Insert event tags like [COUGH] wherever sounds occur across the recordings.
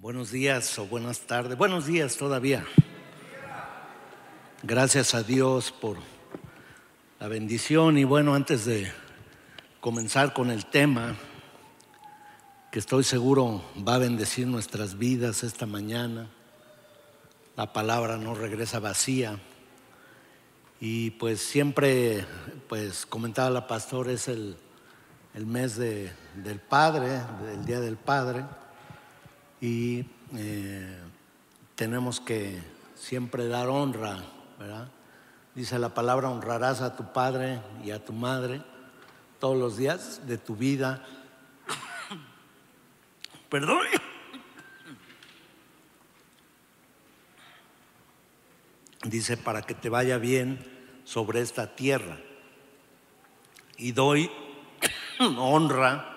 Buenos días o buenas tardes. Buenos días todavía. Gracias a Dios por la bendición y bueno, antes de comenzar con el tema que estoy seguro va a bendecir nuestras vidas esta mañana, la palabra no regresa vacía y pues siempre, pues comentaba la pastora, es el, el mes de, del Padre, del Día del Padre y eh, tenemos que siempre dar honra, ¿verdad? Dice la palabra, honrarás a tu padre y a tu madre todos los días de tu vida. [COUGHS] Perdón. Dice, para que te vaya bien sobre esta tierra. Y doy [COUGHS] honra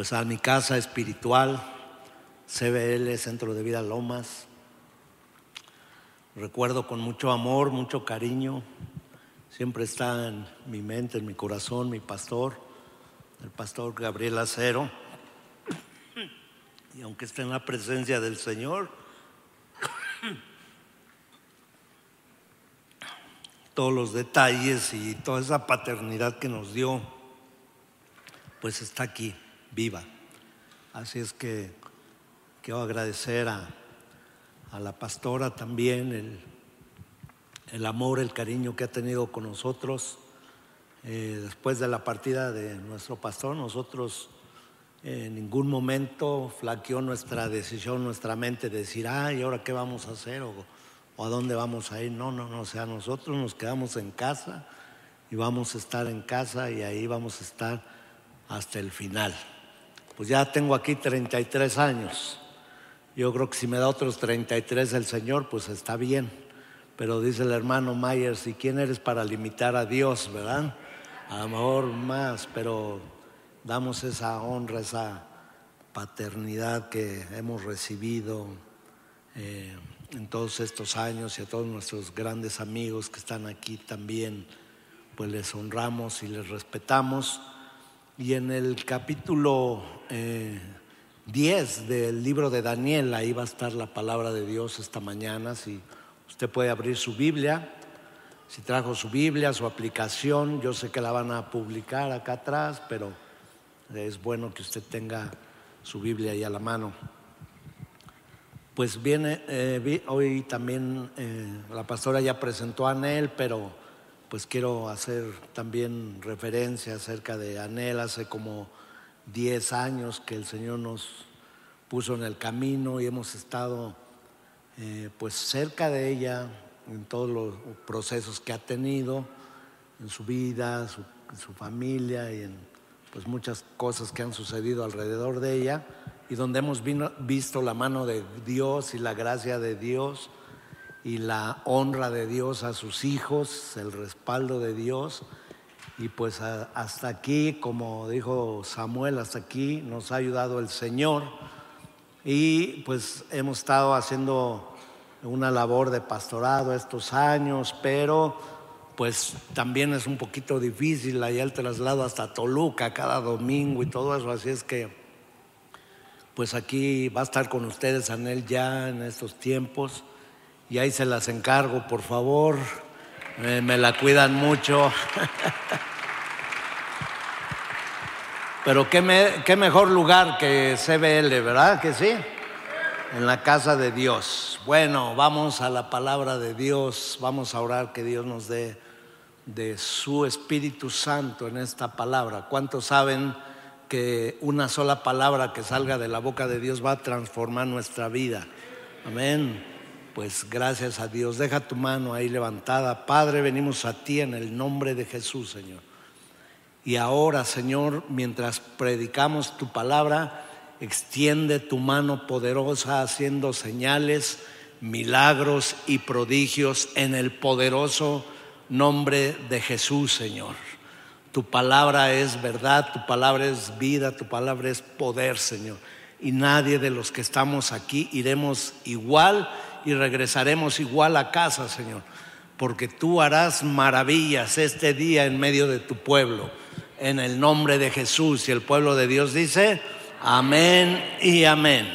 pues a mi casa espiritual, CBL, Centro de Vida Lomas. Recuerdo con mucho amor, mucho cariño, siempre está en mi mente, en mi corazón, mi pastor, el pastor Gabriel Acero. Y aunque esté en la presencia del Señor, todos los detalles y toda esa paternidad que nos dio, pues está aquí viva. Así es que quiero agradecer a, la pastora también el, amor, el cariño que ha tenido con nosotros. Eh, después de la partida de nuestro pastor, nosotros en ningún momento flaqueó nuestra decisión, nuestra mente de decir, ay, ahora qué vamos a hacer? O, o, a dónde vamos a ir? No, no, no, o sea, nosotros nos quedamos en casa y vamos a estar en casa y ahí vamos a estar hasta el final pues ya tengo aquí 33 años. Yo creo que si me da otros 33 el Señor, pues está bien. Pero dice el hermano Myers, ¿y quién eres para limitar a Dios, verdad? A lo mejor más, pero damos esa honra, esa paternidad que hemos recibido eh, en todos estos años y a todos nuestros grandes amigos que están aquí también, pues les honramos y les respetamos. Y en el capítulo 10 eh, del libro de Daniel, ahí va a estar la palabra de Dios esta mañana. Si usted puede abrir su Biblia, si trajo su Biblia, su aplicación, yo sé que la van a publicar acá atrás, pero es bueno que usted tenga su Biblia ahí a la mano. Pues viene, eh, hoy también eh, la pastora ya presentó a Anel, pero pues quiero hacer también referencia acerca de Anel. Hace como 10 años que el Señor nos puso en el camino y hemos estado eh, pues cerca de ella en todos los procesos que ha tenido en su vida, su, su familia y en pues muchas cosas que han sucedido alrededor de ella y donde hemos visto la mano de Dios y la gracia de Dios y la honra de Dios a sus hijos, el respaldo de Dios. Y pues hasta aquí, como dijo Samuel, hasta aquí nos ha ayudado el Señor. Y pues hemos estado haciendo una labor de pastorado estos años, pero pues también es un poquito difícil allá el traslado hasta Toluca cada domingo y todo eso. Así es que pues aquí va a estar con ustedes Anel ya en estos tiempos y ahí se las encargo, por favor. me la cuidan mucho. [LAUGHS] Pero qué, qué mejor lugar que CBL, ¿verdad que sí? En la casa de Dios. Bueno, vamos a la palabra de Dios, vamos a orar que Dios nos dé de su Espíritu Santo en esta palabra. ¿Cuántos saben que una sola palabra que salga de la boca de Dios va a transformar nuestra vida? Amén pues gracias a Dios. Deja tu mano ahí levantada. Padre, venimos a ti en el nombre de Jesús, Señor. Y ahora, Señor, mientras predicamos tu palabra, extiende tu mano poderosa haciendo señales, milagros y prodigios en el poderoso nombre de Jesús, Señor. Tu palabra es verdad, tu palabra es vida, tu palabra es poder, Señor. Y nadie de los que estamos aquí iremos igual y regresaremos igual a casa, Señor, porque tú harás maravillas este día en medio de tu pueblo. en el nombre de Jesús. Y el pueblo de Dios dice, amén y amén.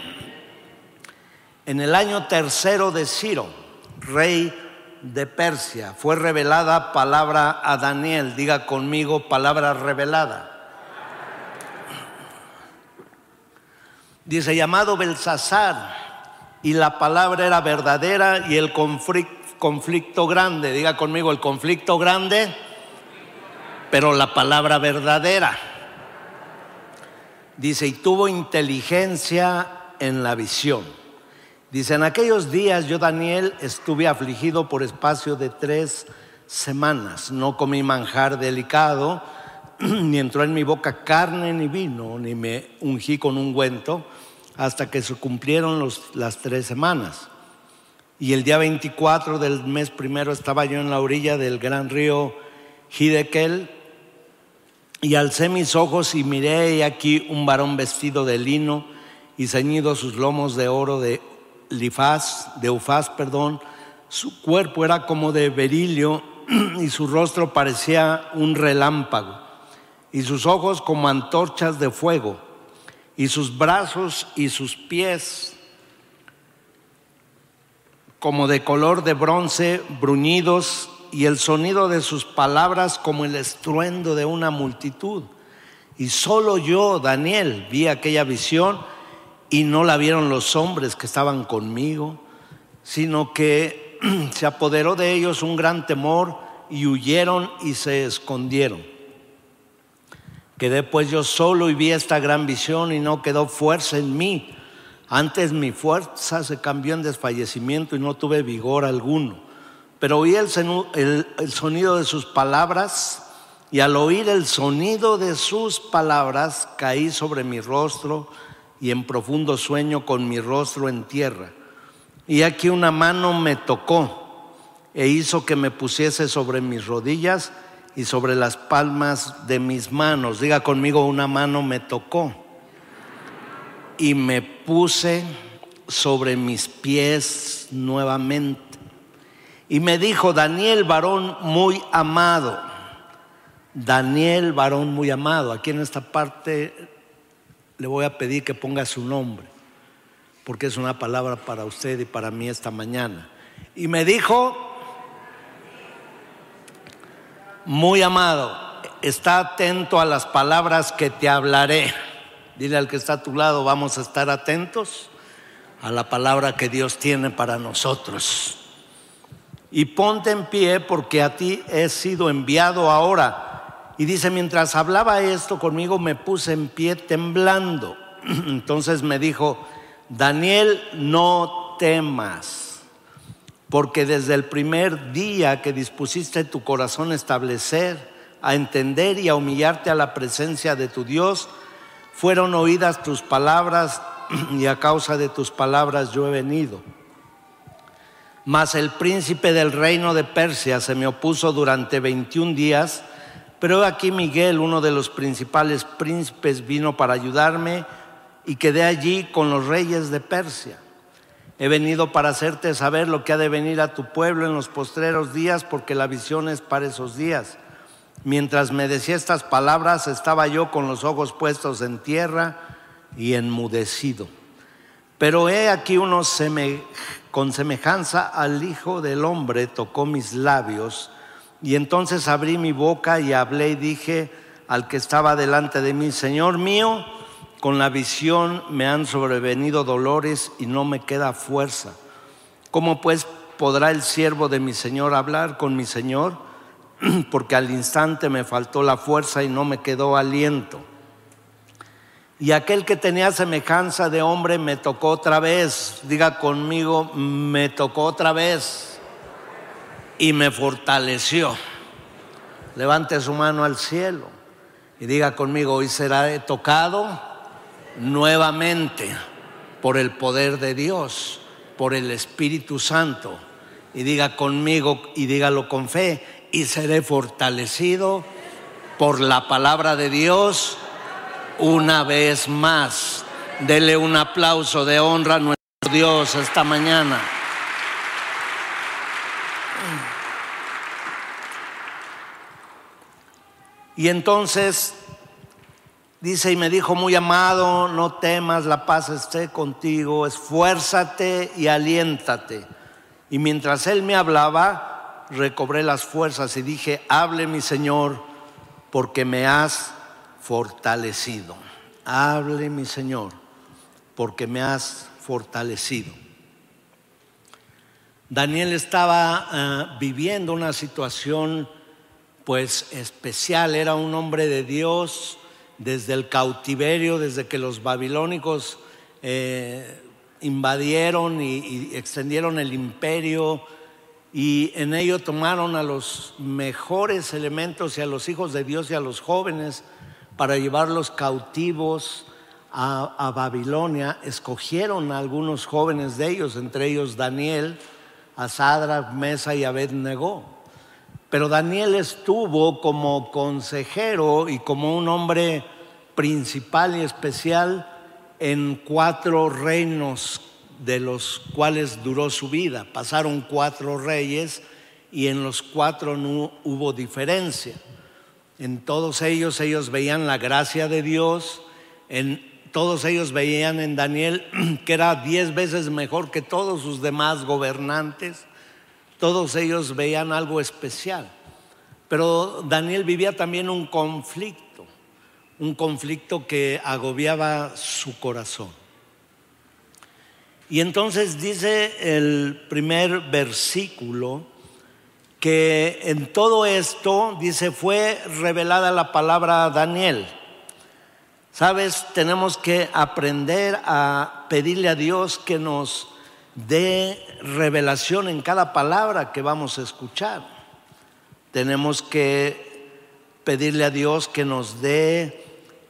En el año tercero de Ciro, rey de Persia, fue revelada palabra a Daniel. Diga conmigo, palabra revelada. Dice, llamado Belsasar, y la palabra era verdadera y el conflicto grande, diga conmigo, el conflicto grande, pero la palabra verdadera. Dice, y tuvo inteligencia en la visión. Dice, en aquellos días yo, Daniel, estuve afligido por espacio de tres semanas. No comí manjar delicado, [CLEARS THROAT] ni entró en mi boca carne ni vino, ni me ungí con ungüento hasta que se cumplieron las tres semanas. Y el día 24 del mes primero estaba yo en la orilla del gran río Hidekel y alcé mis ojos y miré y aquí un varón vestido de lino y ceñido sus lomos de oro de lifaz, de ufaz, perdón. Su cuerpo era como de berilio [CLEARS THROAT] y su rostro parecía un relámpago y sus ojos como antorchas de fuego y sus brazos y sus pies como de color de bronce, bruñidos, y el sonido de sus palabras como el estruendo de una multitud. Y solo yo, Daniel, vi aquella visión y no la vieron los hombres que estaban conmigo, sino que [CLEARS THROAT] se apoderó de ellos un gran temor y huyeron y se escondieron. Quedé pues yo solo y vi esta gran visión y no quedó fuerza en mí. Antes mi fuerza se cambió en desfallecimiento y no tuve vigor alguno. Pero oí el, el, sonido de sus palabras y al oír el sonido de sus palabras caí sobre mi rostro y en profundo sueño con mi rostro en tierra. Y aquí una mano me tocó e hizo que me pusiese sobre mis rodillas y sobre las palmas de mis manos. Diga conmigo, una mano me tocó y me puse sobre mis pies nuevamente. Y me dijo, Daniel, varón muy amado. Daniel, varón muy amado. Aquí en esta parte le voy a pedir que ponga su nombre, porque es una palabra para usted y para mí esta mañana. Y me dijo, muy amado, está atento a las palabras que te hablaré. Dile al que está a tu lado, vamos a estar atentos a la palabra que Dios tiene para nosotros. Y ponte en pie porque a ti he sido enviado ahora. Y dice, mientras hablaba esto conmigo me puse en pie temblando. [CLEARS THROAT] Entonces me dijo, Daniel, no temas porque desde el primer día que dispusiste tu corazón a establecer, a entender y a humillarte a la presencia de tu Dios, fueron oídas tus palabras [CLEARS THROAT] y a causa de tus palabras yo he venido. Mas el príncipe del reino de Persia se me opuso durante 21 días, pero aquí Miguel, uno de los principales príncipes, vino para ayudarme y quedé allí con los reyes de Persia. He venido para hacerte saber lo que ha de venir a tu pueblo en los postreros días, porque la visión es para esos días. Mientras me decía estas palabras, estaba yo con los ojos puestos en tierra y enmudecido. Pero he aquí uno con semejanza al Hijo del Hombre tocó mis labios, y entonces abrí mi boca y hablé y dije al que estaba delante de mí, Señor mío, con la visión me han sobrevenido dolores y no me queda fuerza. ¿Cómo pues podrá el siervo de mi Señor hablar con mi Señor? [CLEARS THROAT] Porque al instante me faltó la fuerza y no me quedó aliento. Y aquel que tenía semejanza de hombre me tocó otra vez. Diga conmigo, me tocó otra vez. Y me fortaleció. Levante su mano al cielo y diga conmigo, hoy será tocado nuevamente por el poder de Dios, por el Espíritu Santo. Y diga conmigo y dígalo con fe, y seré fortalecido por la palabra de Dios una vez más. Dele un aplauso de honra a nuestro Dios esta mañana. Y entonces dice, y me dijo, muy amado, no temas, la paz esté contigo, esfuérzate y aliéntate. Y mientras él me hablaba, recobré las fuerzas y dije, hable mi Señor, porque me has fortalecido. Hable mi Señor, porque me has fortalecido. Daniel estaba eh, viviendo una situación pues especial, era un hombre de Dios desde el cautiverio, desde que los babilónicos eh, invadieron y, extendieron el imperio y en ello tomaron a los mejores elementos y a los hijos de Dios y a los jóvenes para llevarlos cautivos a, Babilonia. Escogieron a algunos jóvenes de ellos, entre ellos Daniel, a Mesa y Abednego. Pero Daniel estuvo como consejero y como un hombre principal y especial en cuatro reinos de los cuales duró su vida. Pasaron cuatro reyes y en los cuatro no hubo diferencia. En todos ellos ellos veían la gracia de Dios, en todos ellos veían en Daniel [CLEARS THROAT] que era diez veces mejor que todos sus demás gobernantes todos ellos veían algo especial. Pero Daniel vivía también un conflicto, un conflicto que agobiaba su corazón. Y entonces dice el primer versículo que en todo esto, dice, fue revelada la palabra a Daniel. Sabes, tenemos que aprender a pedirle a Dios que nos de revelación en cada palabra que vamos a escuchar. Tenemos que pedirle a Dios que nos dé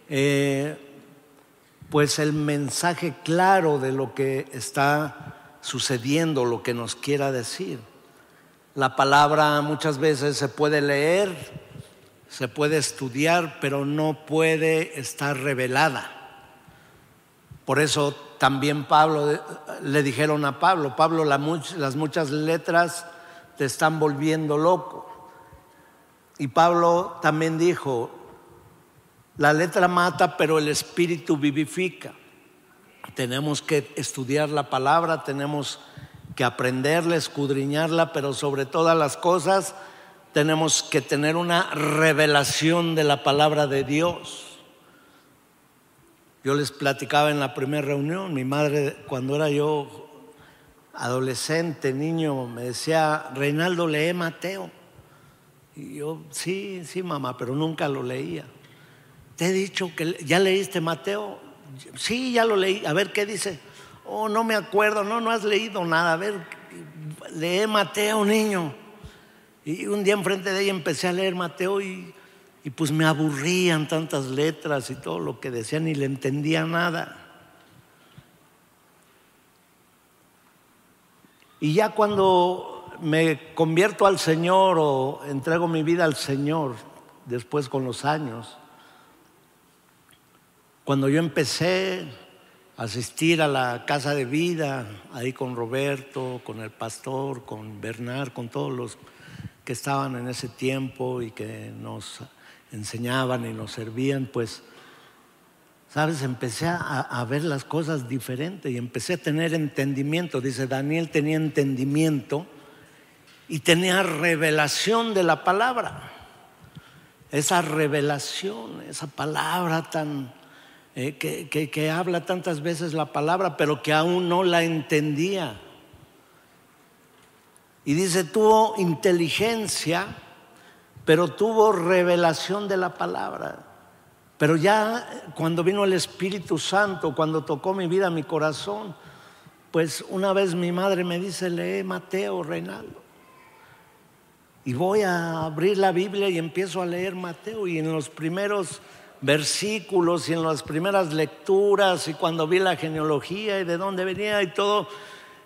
eh, pues el mensaje claro de lo que está sucediendo, lo que nos quiera decir. La palabra muchas veces se puede leer, se puede estudiar, pero no puede estar revelada. Por eso también Pablo, le dijeron a Pablo, Pablo, las muchas letras te están volviendo loco. Y Pablo también dijo, la letra mata, pero el espíritu vivifica. Tenemos que estudiar la palabra, tenemos que aprenderla, escudriñarla, pero sobre todas las cosas tenemos que tener una revelación de la palabra de Dios. Yo les platicaba en la primera reunión, mi madre cuando era yo adolescente, niño, me decía, Reinaldo, lee Mateo. Y yo, sí, sí, mamá, pero nunca lo leía. Te he dicho que ya leíste Mateo. Sí, ya lo leí. A ver qué dice. Oh, no me acuerdo. No, no has leído nada. A ver, lee Mateo, niño. Y un día enfrente de ella empecé a leer Mateo y y pues me aburrían tantas letras y todo lo que decían y le entendía nada. Y ya cuando me convierto al Señor o entrego mi vida al Señor, después con los años, cuando yo empecé a asistir a la casa de vida, ahí con Roberto, con el pastor, con Bernard, con todos los que estaban en ese tiempo y que nos enseñaban y nos servían, pues, sabes, empecé a, ver las cosas diferentes y empecé a tener entendimiento. Dice, Daniel tenía entendimiento y tenía revelación de la palabra. Esa revelación, esa palabra tan... Eh, que, que habla tantas veces la palabra, pero que aún no la entendía. Y dice, tuvo inteligencia pero tuvo revelación de la palabra. Pero ya cuando vino el Espíritu Santo, cuando tocó mi vida, mi corazón, pues una vez mi madre me dice, lee Mateo, Reinaldo. Y voy a abrir la Biblia y empiezo a leer Mateo y en los primeros versículos y en las primeras lecturas y cuando vi la genealogía y de dónde venía y todo,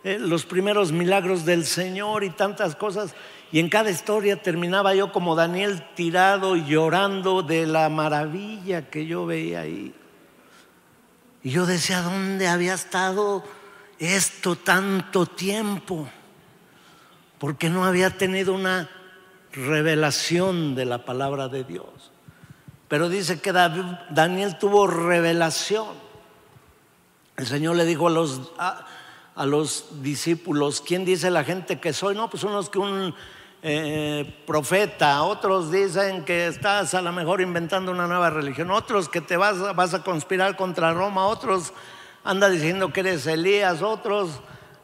eh, los primeros milagros del Señor y tantas cosas, y en cada historia terminaba yo como Daniel tirado y llorando de la maravilla que yo veía ahí. Y yo decía, ¿dónde había estado esto tanto tiempo? Porque no había tenido una revelación de la palabra de Dios. Pero dice que Daniel tuvo revelación. El Señor le dijo a los, a, los discípulos, ¿quién dice la gente que soy? No, pues unos que un eh, profeta, otros dicen que estás a lo mejor inventando una nueva religión, otros que te vas, vas a conspirar contra Roma, otros anda diciendo que eres Elías, otros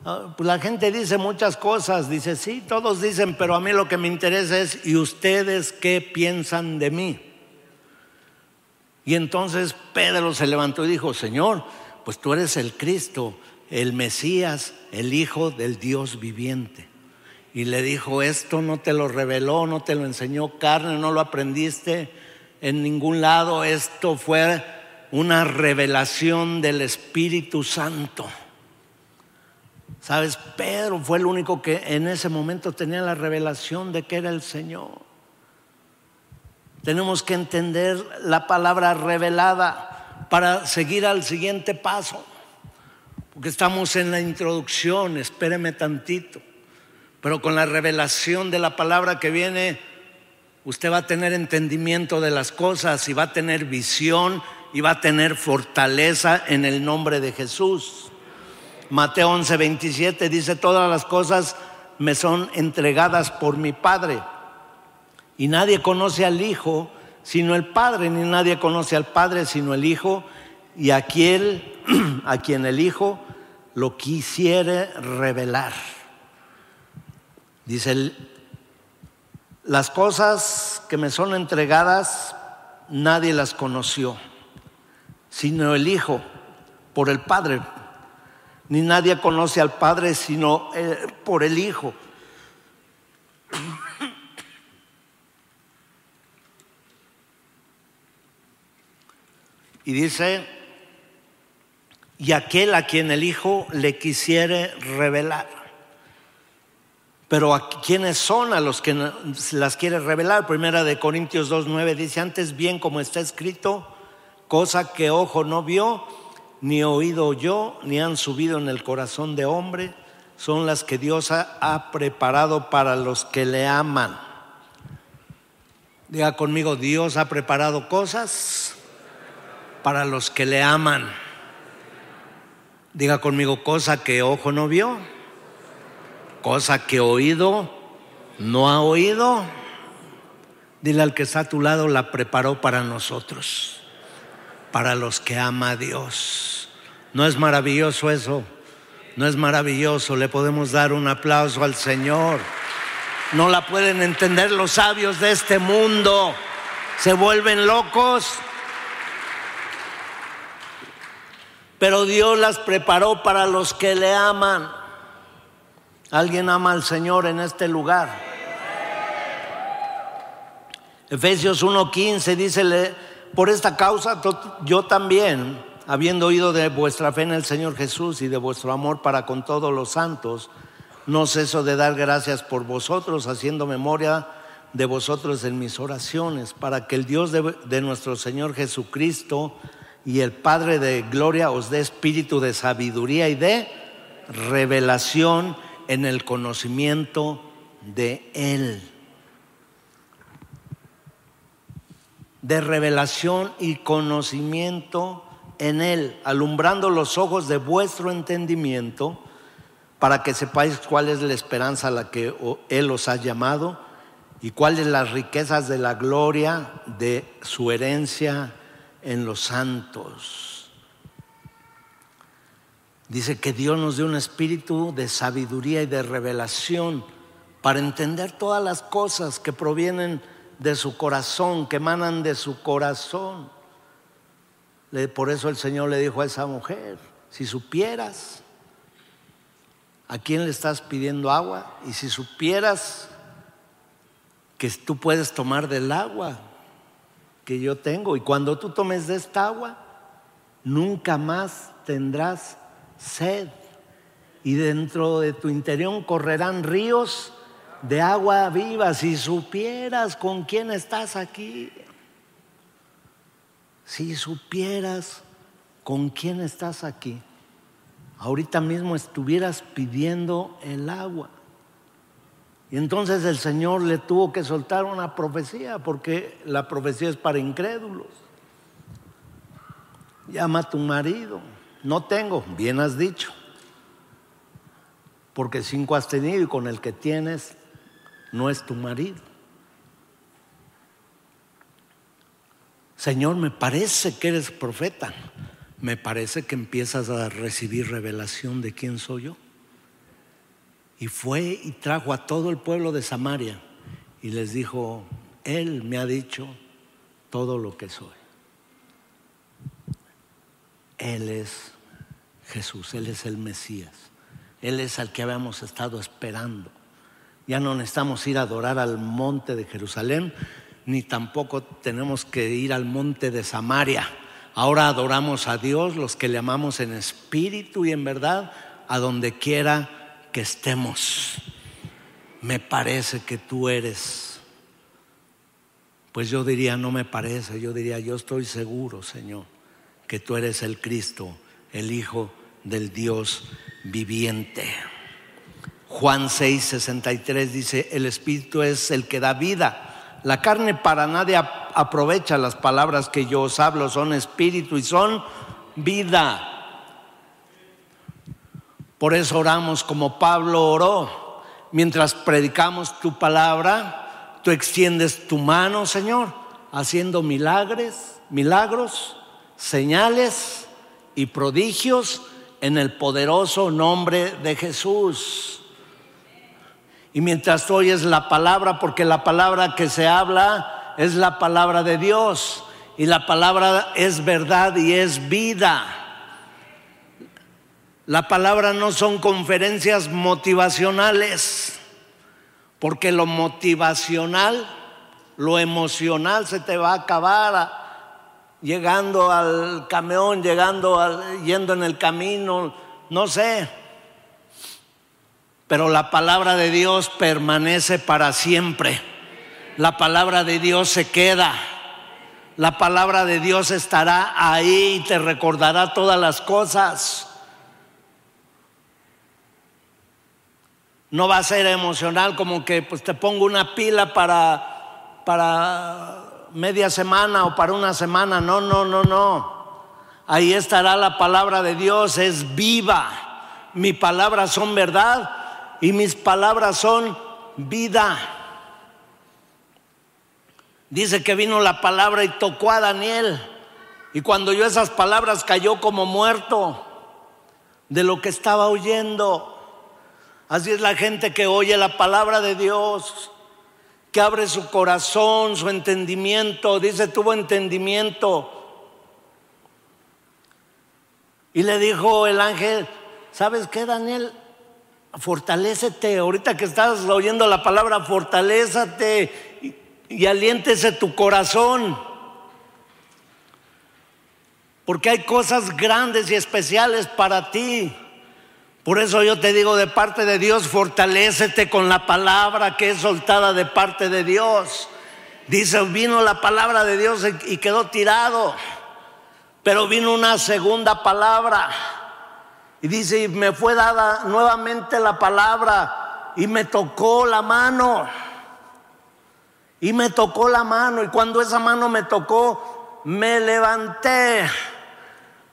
Ah, pues la gente dice muchas cosas, dice, sí, todos dicen, pero a mí lo que me interesa es, ¿y ustedes qué piensan de mí? Y entonces Pedro se levantó y dijo, Señor, pues tú eres el Cristo, el Mesías, el Hijo del Dios viviente. Y le dijo, esto no te lo reveló, no te lo enseñó carne, no lo aprendiste en ningún lado, esto fue una revelación del Espíritu Santo. Sabes, Pedro fue el único que en ese momento tenía la revelación de que era el Señor. Tenemos que entender la palabra revelada para seguir al siguiente paso. Porque estamos en la introducción, espéreme tantito. Pero con la revelación de la palabra que viene, usted va a tener entendimiento de las cosas y va a tener visión y va a tener fortaleza en el nombre de Jesús. Mateo 11, 27 dice, todas las cosas me son entregadas por mi Padre. Y nadie conoce al Hijo sino el Padre, ni nadie conoce al Padre sino el Hijo, y aquel [CLEARS THROAT] a quien el Hijo lo quisiere revelar. Dice, las cosas que me son entregadas, nadie las conoció, sino el Hijo, por el Padre ni nadie conoce al Padre sino eh, por el Hijo. Y dice, y aquel a quien el Hijo le quisiere revelar. Pero a quienes son a los que las quiere revelar. Primera de Corintios 2.9 dice, antes bien como está escrito, cosa que ojo no vio ni oído yo, ni han subido en el corazón de hombre, son las que Dios ha, preparado para los que le aman. Diga conmigo, Dios ha preparado cosas para los que le aman. Diga conmigo, cosa que ojo no vio, cosa que oído no ha oído. Dile al que está a tu lado, la preparó para nosotros para los que ama a Dios. ¿No es maravilloso eso? ¿No es maravilloso? Le podemos dar un aplauso al Señor. No la pueden entender los sabios de este mundo. Se vuelven locos. Pero Dios las preparó para los que le aman. ¿Alguien ama al Señor en este lugar? Efesios 1:15 dice, por esta causa yo también, habiendo oído de vuestra fe en el Señor Jesús y de vuestro amor para con todos los santos, no ceso de dar gracias por vosotros, haciendo memoria de vosotros en mis oraciones, para que el Dios de, de nuestro Señor Jesucristo y el Padre de gloria os dé espíritu de sabiduría y de revelación en el conocimiento de Él de revelación y conocimiento en Él, alumbrando los ojos de vuestro entendimiento, para que sepáis cuál es la esperanza a la que Él os ha llamado y cuáles las riquezas de la gloria de su herencia en los santos. Dice que Dios nos dé un espíritu de sabiduría y de revelación para entender todas las cosas que provienen de su corazón, que emanan de su corazón. Por eso el Señor le dijo a esa mujer, si supieras a quién le estás pidiendo agua y si supieras que tú puedes tomar del agua que yo tengo y cuando tú tomes de esta agua, nunca más tendrás sed y dentro de tu interior correrán ríos de agua viva, si supieras con quién estás aquí, si supieras con quién estás aquí, ahorita mismo estuvieras pidiendo el agua. Y entonces el Señor le tuvo que soltar una profecía, porque la profecía es para incrédulos. Llama a tu marido. No tengo, bien has dicho. Porque cinco has tenido y con el que tienes no es tu marido. Señor, me parece que eres profeta. Me parece que empiezas a recibir revelación de quién soy yo. Y fue y trajo a todo el pueblo de Samaria y les dijo, Él me ha dicho todo lo que soy. Él es Jesús, Él es el Mesías, Él es al que habíamos estado esperando. Ya no necesitamos ir a adorar al monte de Jerusalén, ni tampoco tenemos que ir al monte de Samaria. Ahora adoramos a Dios, los que le amamos en espíritu y en verdad, a donde quiera que estemos. Me parece que tú eres. Pues yo diría, no me parece, yo diría, yo estoy seguro, Señor, que tú eres el Cristo, el Hijo del Dios viviente. Juan 6, 63 dice, el Espíritu es el que da vida. La carne para nadie aprovecha las palabras que yo os hablo, son espíritu y son vida. Por eso oramos como Pablo oró. Mientras predicamos tu palabra, tú extiendes tu mano, Señor, haciendo milagros, milagros, señales y prodigios en el poderoso nombre de Jesús. Y mientras tú oyes la palabra, porque la palabra que se habla es la palabra de Dios, y la palabra es verdad y es vida. La palabra no son conferencias motivacionales, porque lo motivacional, lo emocional se te va a acabar llegando al camión, llegando al, yendo en el camino, no sé. Pero la palabra de Dios permanece para siempre. La palabra de Dios se queda. La palabra de Dios estará ahí y te recordará todas las cosas. No va a ser emocional como que pues te pongo una pila para, para media semana o para una semana. No, no, no, no. Ahí estará la palabra de Dios, es viva. Mis palabras son verdad y mis palabras son vida. Dice que vino la palabra y tocó a Daniel. Y cuando oyó esas palabras cayó como muerto de lo que estaba oyendo. Así es la gente que oye la palabra de Dios, que abre su corazón, su entendimiento. Dice, tuvo entendimiento. Y le dijo el ángel, ¿sabes qué, Daniel? Fortalécete. Ahorita que estás oyendo la palabra, fortalézate y, y aliéntese tu corazón. Porque hay cosas grandes y especiales para ti. Por eso yo te digo de parte de Dios, fortalécete con la palabra que es soltada de parte de Dios. Dice, vino la palabra de Dios y quedó tirado. Pero vino una segunda palabra. Y dice, y me fue dada nuevamente la palabra y me tocó la mano. Y me tocó la mano. Y cuando esa mano me tocó, me levanté.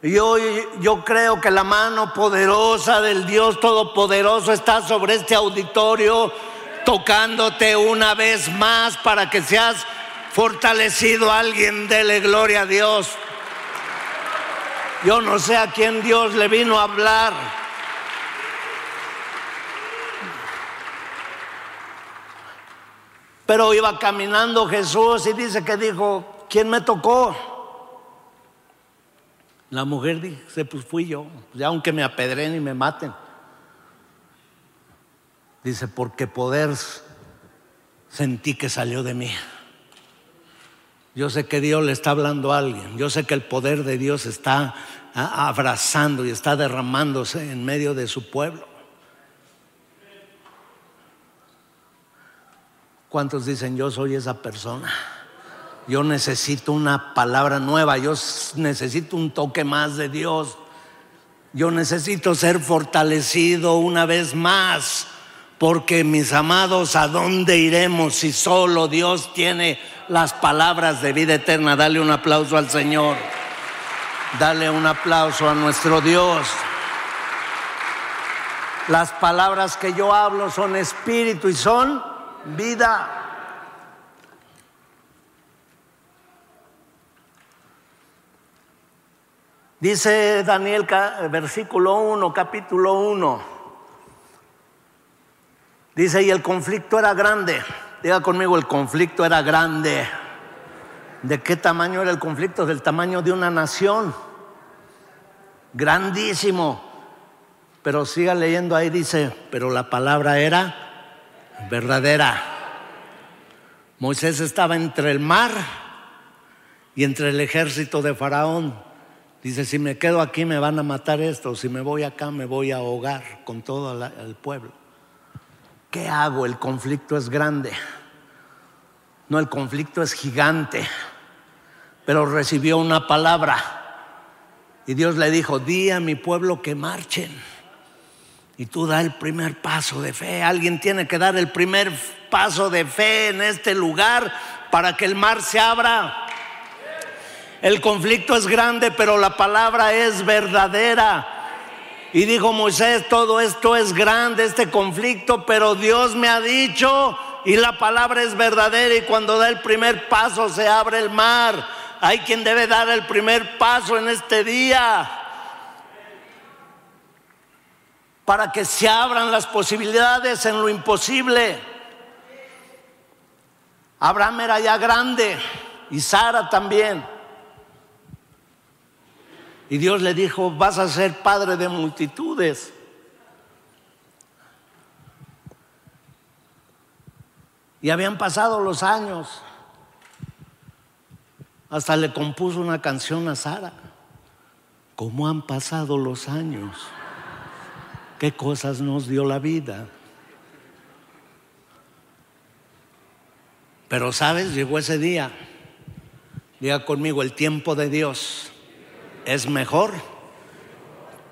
Y hoy yo creo que la mano poderosa del Dios Todopoderoso está sobre este auditorio, tocándote una vez más para que seas fortalecido. Alguien dele gloria a Dios. Yo no sé a quién Dios le vino a hablar. Pero iba caminando Jesús y dice que dijo, ¿quién me tocó? La mujer dice, pues fui yo, ya aunque me apedren y me maten. Dice, porque poder sentí que salió de mí. Yo sé que Dios le está hablando a alguien. Yo sé que el poder de Dios está abrazando y está derramándose en medio de su pueblo. ¿Cuántos dicen yo soy esa persona? Yo necesito una palabra nueva, yo necesito un toque más de Dios. Yo necesito ser fortalecido una vez más, Porque mis amados, ¿a dónde iremos si solo Dios tiene las palabras de vida eterna? Dale un aplauso al Señor. Dale un aplauso a nuestro Dios. Las palabras que yo hablo son espíritu y son vida. Dice Daniel versículo 1, capítulo 1. Dice, y el conflicto era grande. Diga conmigo, el conflicto era grande. ¿De qué tamaño era el conflicto? Del tamaño de una nación. Grandísimo. Pero siga leyendo ahí, dice, pero la palabra era verdadera. Moisés estaba entre el mar y entre el ejército de Faraón. Dice, si me quedo aquí me van a matar esto, si me voy acá me voy a ahogar con todo el pueblo. ¿Qué hago? El conflicto es grande. No, el conflicto es gigante. Pero recibió una palabra. Y Dios le dijo, di a mi pueblo que marchen. Y tú da el primer paso de fe. Alguien tiene que dar el primer paso de fe en este lugar para que el mar se abra. El conflicto es grande, pero la palabra es verdadera. Y dijo Moisés, todo esto es grande, este conflicto, pero Dios me ha dicho y la palabra es verdadera y cuando da el primer paso se abre el mar. Hay quien debe dar el primer paso en este día para que se abran las posibilidades en lo imposible. Abraham era ya grande y Sara también. Y Dios le dijo, vas a ser padre de multitudes. Y habían pasado los años. Hasta le compuso una canción a Sara. ¿Cómo han pasado los años? ¿Qué cosas nos dio la vida? Pero sabes, llegó ese día. Diga conmigo, el tiempo de Dios es mejor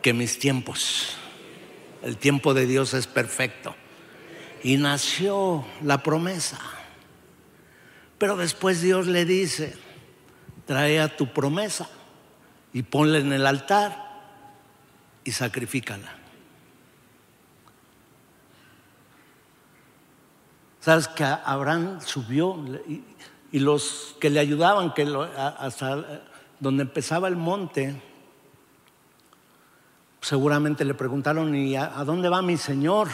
que mis tiempos. El tiempo de Dios es perfecto. Y nació la promesa. Pero después Dios le dice, trae a tu promesa y ponla en el altar y sacrifícala. ¿Sabes que Abraham subió y, los que le ayudaban, que hasta donde empezaba el monte, seguramente le preguntaron, ¿y a, dónde va mi señor?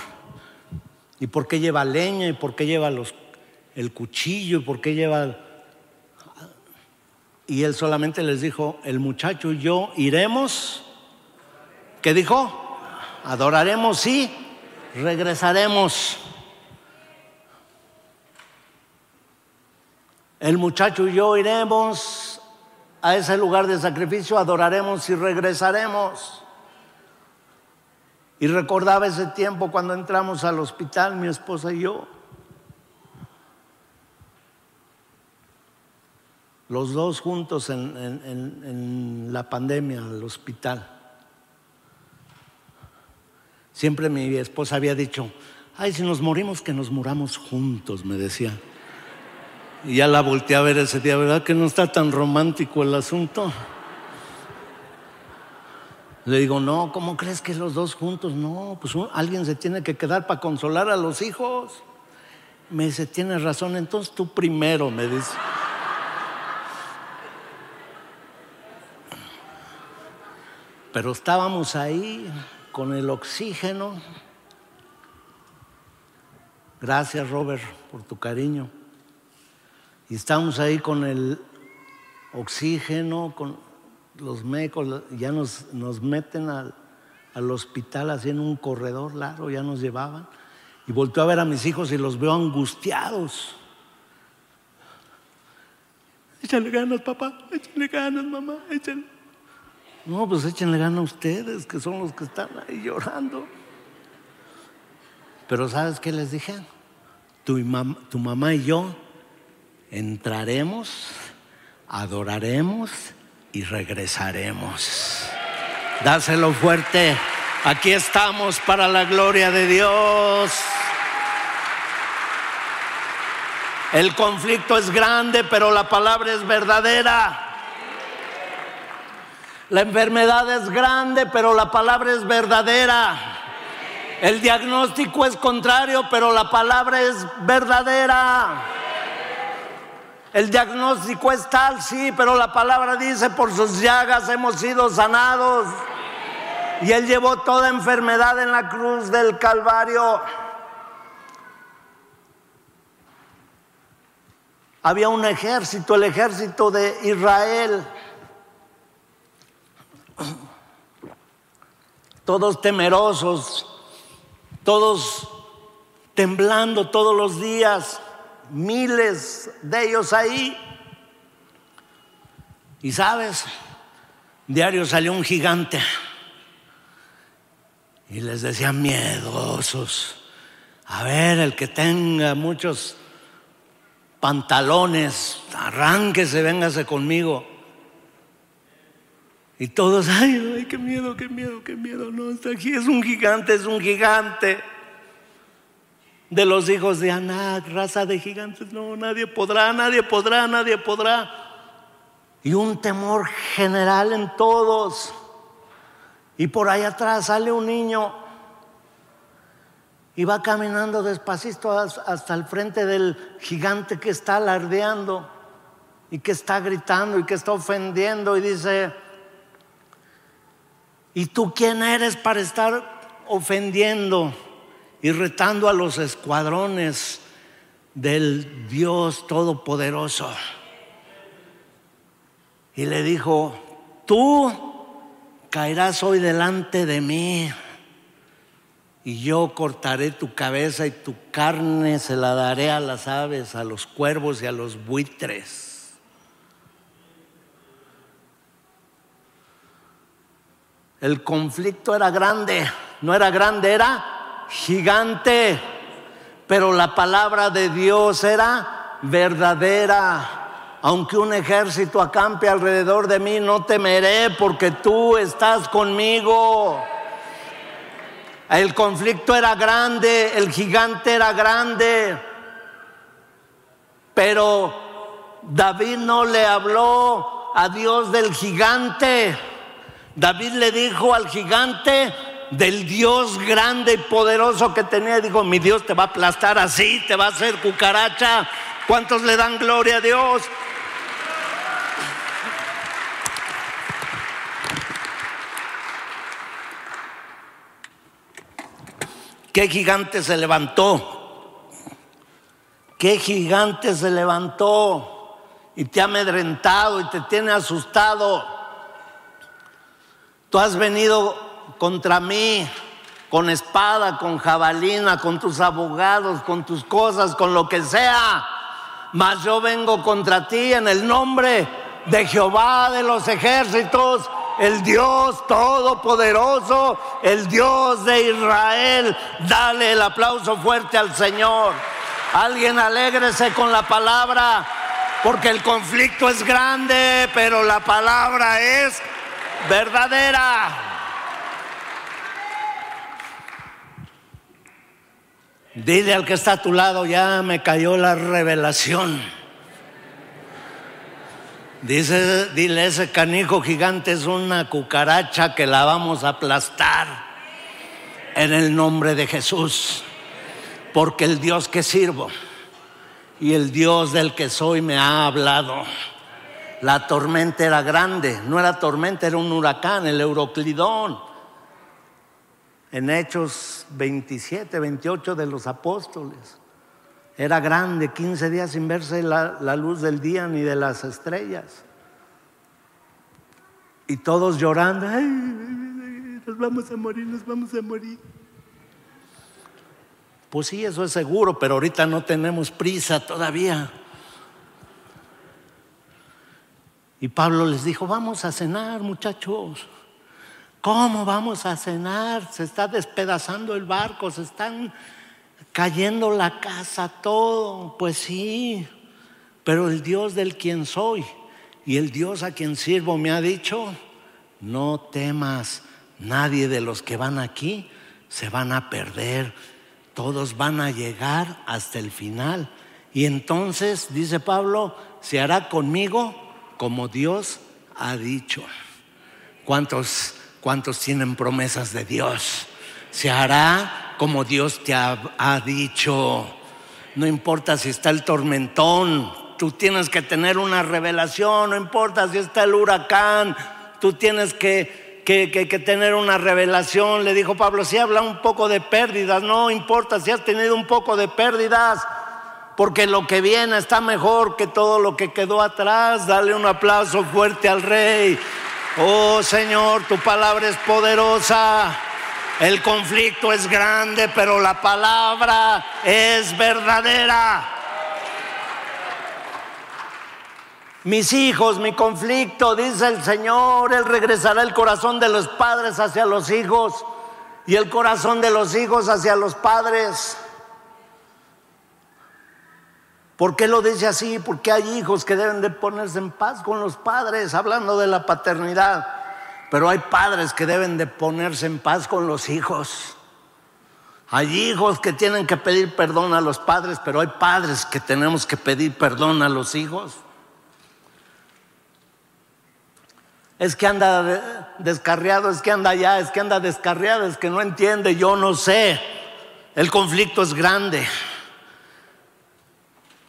¿Y por qué lleva leña? ¿Y por qué lleva el cuchillo? ¿Y por qué lleva... Y él solamente les dijo, el muchacho y yo iremos, ¿qué dijo? Adoraremos y regresaremos. El muchacho y yo iremos a ese lugar de sacrificio, adoraremos y regresaremos. Y recordaba ese tiempo cuando entramos al hospital, mi esposa y yo. Los dos juntos en, en la pandemia, al hospital. Siempre mi esposa había dicho, ay, si nos morimos, que nos muramos juntos, me decía. Y ya la volteé a ver ese día, ¿verdad que no está tan romántico el asunto? Le digo, no, ¿cómo crees que los dos juntos? No, pues alguien se tiene que quedar para consolar a los hijos. Me dice, tienes razón, entonces tú primero, me dice. Pero estábamos ahí con el oxígeno. Gracias, Robert, por tu cariño. Y estamos ahí con el oxígeno, con los médicos, ya nos, nos meten al, hospital así en un corredor largo, ya nos llevaban. Y volteo a ver a mis hijos y los veo angustiados. Échale ganas, papá, échale ganas, mamá, échale. No, pues échenle ganas a ustedes, que son los que están ahí llorando. Pero ¿sabes qué les dije? Tu, tu mamá y yo entraremos, adoraremos y regresaremos. Dáselo fuerte. Aquí estamos para la gloria de Dios. El conflicto es grande, pero la palabra es verdadera. La enfermedad es grande, pero la palabra es verdadera. El diagnóstico es contrario, pero la palabra es verdadera. El diagnóstico es tal, sí, pero la palabra dice, por sus llagas hemos sido sanados. Y Él llevó toda enfermedad en la cruz del Calvario. Había un ejército, el ejército de Israel. Todos temerosos, todos temblando todos los días, miles de ellos ahí. Y sabes, diario salió un gigante y les decía miedosos, a ver, el que tenga muchos pantalones, arránquese, véngase conmigo. Y todos, ay, ay, qué miedo, qué miedo, qué miedo. No, está aquí es un gigante, es un gigante. De los hijos de Anak, raza de gigantes, no, nadie podrá, nadie podrá, nadie podrá. Y un temor general en todos. Y por ahí atrás sale un niño y va caminando despacito hasta el frente del gigante que está alardeando y que está gritando y que está ofendiendo y dice, ¿y tú quién eres para estar ofendiendo y retando a los escuadrones del Dios Todopoderoso? Y le dijo, tú caerás hoy delante de mí y yo cortaré tu cabeza y tu carne se la daré a las aves, a los cuervos y a los buitres. El conflicto era grande, no era grande, era gigante, pero la palabra de Dios era verdadera. Aunque un ejército acampe alrededor de mí, no temeré porque tú estás conmigo. El conflicto era grande, el gigante era grande, pero David no le habló a Dios del gigante. David le dijo al gigante del Dios grande y poderoso que tenía. Dijo, mi Dios te va a aplastar así, te va a hacer cucaracha. ¿Cuántos le dan gloria a Dios? ¿Qué gigante se levantó? ¿Qué gigante se levantó y te ha amedrentado y te tiene asustado? Tú has venido contra mí con espada, con jabalina, con tus abogados, con tus cosas, con lo que sea. Mas yo vengo contra ti en el nombre de Jehová de los ejércitos el Dios todopoderoso, el Dios de Israel. Dale el aplauso fuerte al Señor. Alguien alégrese con la palabra, porque el conflicto es grande, pero la palabra es verdadera. Dile al que está a tu lado, ya me cayó la revelación. Dice, dile, ese canijo gigante es una cucaracha que la vamos a aplastar en el nombre de Jesús. Porque el Dios que sirvo y el Dios del que soy me ha hablado. La tormenta era grande, no era tormenta, era un huracán, el Euroclidón. En Hechos 27, 28 de los apóstoles. Era grande, 15 días sin verse la, luz del día ni de las estrellas. Y todos llorando, Ay, nos vamos a morir, nos vamos a morir. Pues sí, eso es seguro, pero ahorita no tenemos prisa todavía. Y Pablo les dijo, vamos a cenar muchachos. ¿Cómo vamos a cenar? Se está despedazando el barco, se están cayendo la casa, todo, pues sí, pero el Dios del quien soy y el Dios a quien sirvo me ha dicho, no temas, nadie de los que van aquí se van a perder, todos van a llegar hasta el final Y entonces, dice Pablo, se hará conmigo como Dios ha dicho. ¿Cuántos, cuántos tienen promesas de Dios? Se hará como Dios te ha dicho. No importa si está el tormentón, tú tienes que tener una revelación, no importa si está el huracán, tú tienes que, que, tener una revelación. Le dijo Pablo, si habla un poco de pérdidas, no importa si has tenido un poco de pérdidas, porque lo que viene está mejor que todo lo que quedó atrás. Dale un aplauso fuerte al rey. Oh Señor, tu palabra es poderosa. El conflicto es grande, pero la palabra es verdadera. Mis hijos, mi conflicto, dice el Señor, Él regresará el corazón de los padres hacia los hijos y el corazón de los hijos hacia los padres. ¿Por qué lo dice así? Porque hay hijos que deben de ponerse en paz con los padres, hablando de la paternidad. Pero hay padres que deben de ponerse en paz con los hijos. Hay hijos que tienen que pedir perdón a los padres, pero hay padres que tenemos que pedir perdón a los hijos. Es que anda descarriado, es que anda allá, es que anda descarriado, es que no entiende, yo no sé. El conflicto es grande.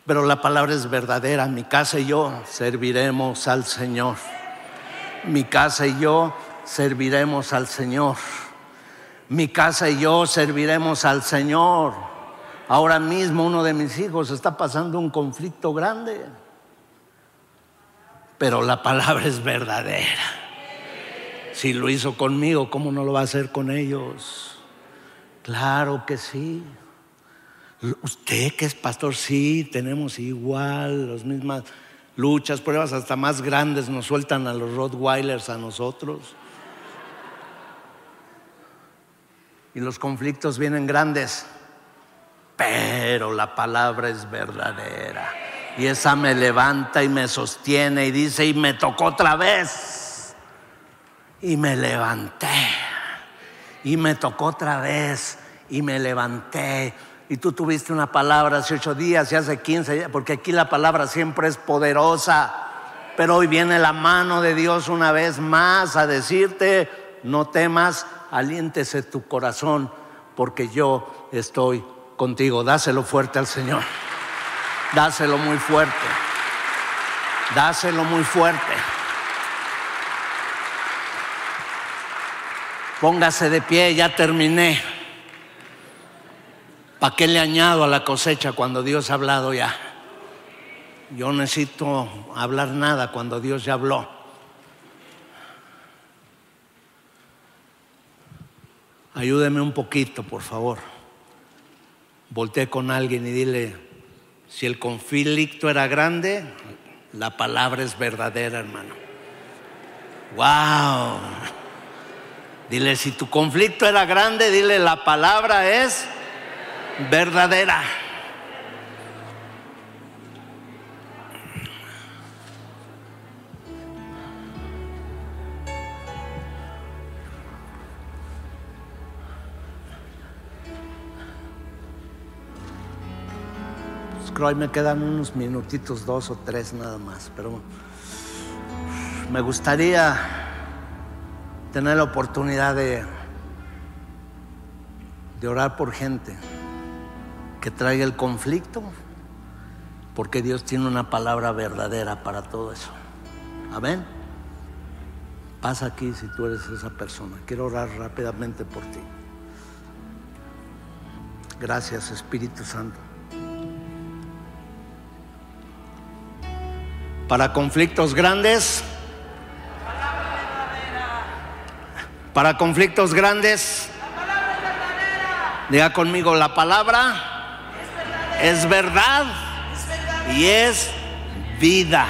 Pero la palabra es verdadera. Mi casa y yo serviremos al Señor mi casa y yo serviremos al Señor. Mi casa y yo serviremos al Señor. Ahora mismo uno de mis hijos está pasando un conflicto grande, pero la palabra es verdadera. Si lo hizo conmigo, ¿cómo no lo va a hacer con ellos? Claro que sí. Usted que es pastor, sí, tenemos igual, las mismas luchas, pruebas hasta más grandes nos sueltan a los Rottweilers a nosotros. Y los conflictos vienen grandes, pero la palabra es verdadera. Y esa me levanta y me sostiene y dice, y me tocó otra vez. Y me levanté. Y me tocó otra vez. Y me levanté y tú tuviste una palabra hace ocho días y hace quince, porque aquí la palabra siempre es poderosa. Pero hoy viene la mano de Dios una vez más a decirte, no temas, aliéntese tu corazón, porque yo estoy contigo. Dáselo fuerte al Señor. Dáselo muy fuerte. Dáselo muy fuerte. Póngase de pie, ya terminé. ¿Para qué le añado a la cosecha cuando Dios ha hablado ya? Yo necesito hablar nada cuando Dios ya habló. Ayúdeme un poquito, por favor. Volté con alguien y dile, si el conflicto era grande, la palabra es verdadera, hermano. Wow. Dile, si tu conflicto era grande, dile, la palabra es verdadera. Pues me quedan unos minutitos, dos o tres nada más, pero me gustaría tener la oportunidad de orar por gente traiga el conflicto, porque Dios tiene una palabra verdadera para todo eso. Amén. Pasa aquí si tú eres esa persona. Quiero orar rápidamente por ti. Gracias Espíritu Santo. Para conflictos grandes, para conflictos grandes, diga conmigo la palabra es verdad y es vida.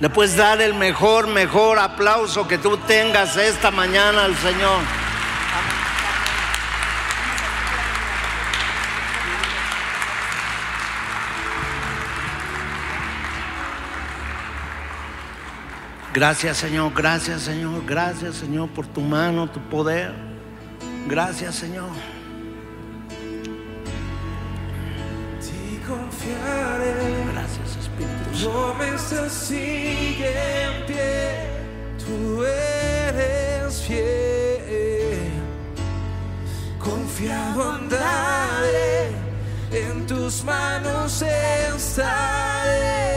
Le puedes dar el mejor, mejor aplauso que tú tengas esta mañana al Señor. Gracias Señor, gracias Señor, gracias Señor por tu mano, tu poder. Gracias Señor. Promesa sigue en pie, tú eres fiel. Confiado andaré, en tus manos estaré.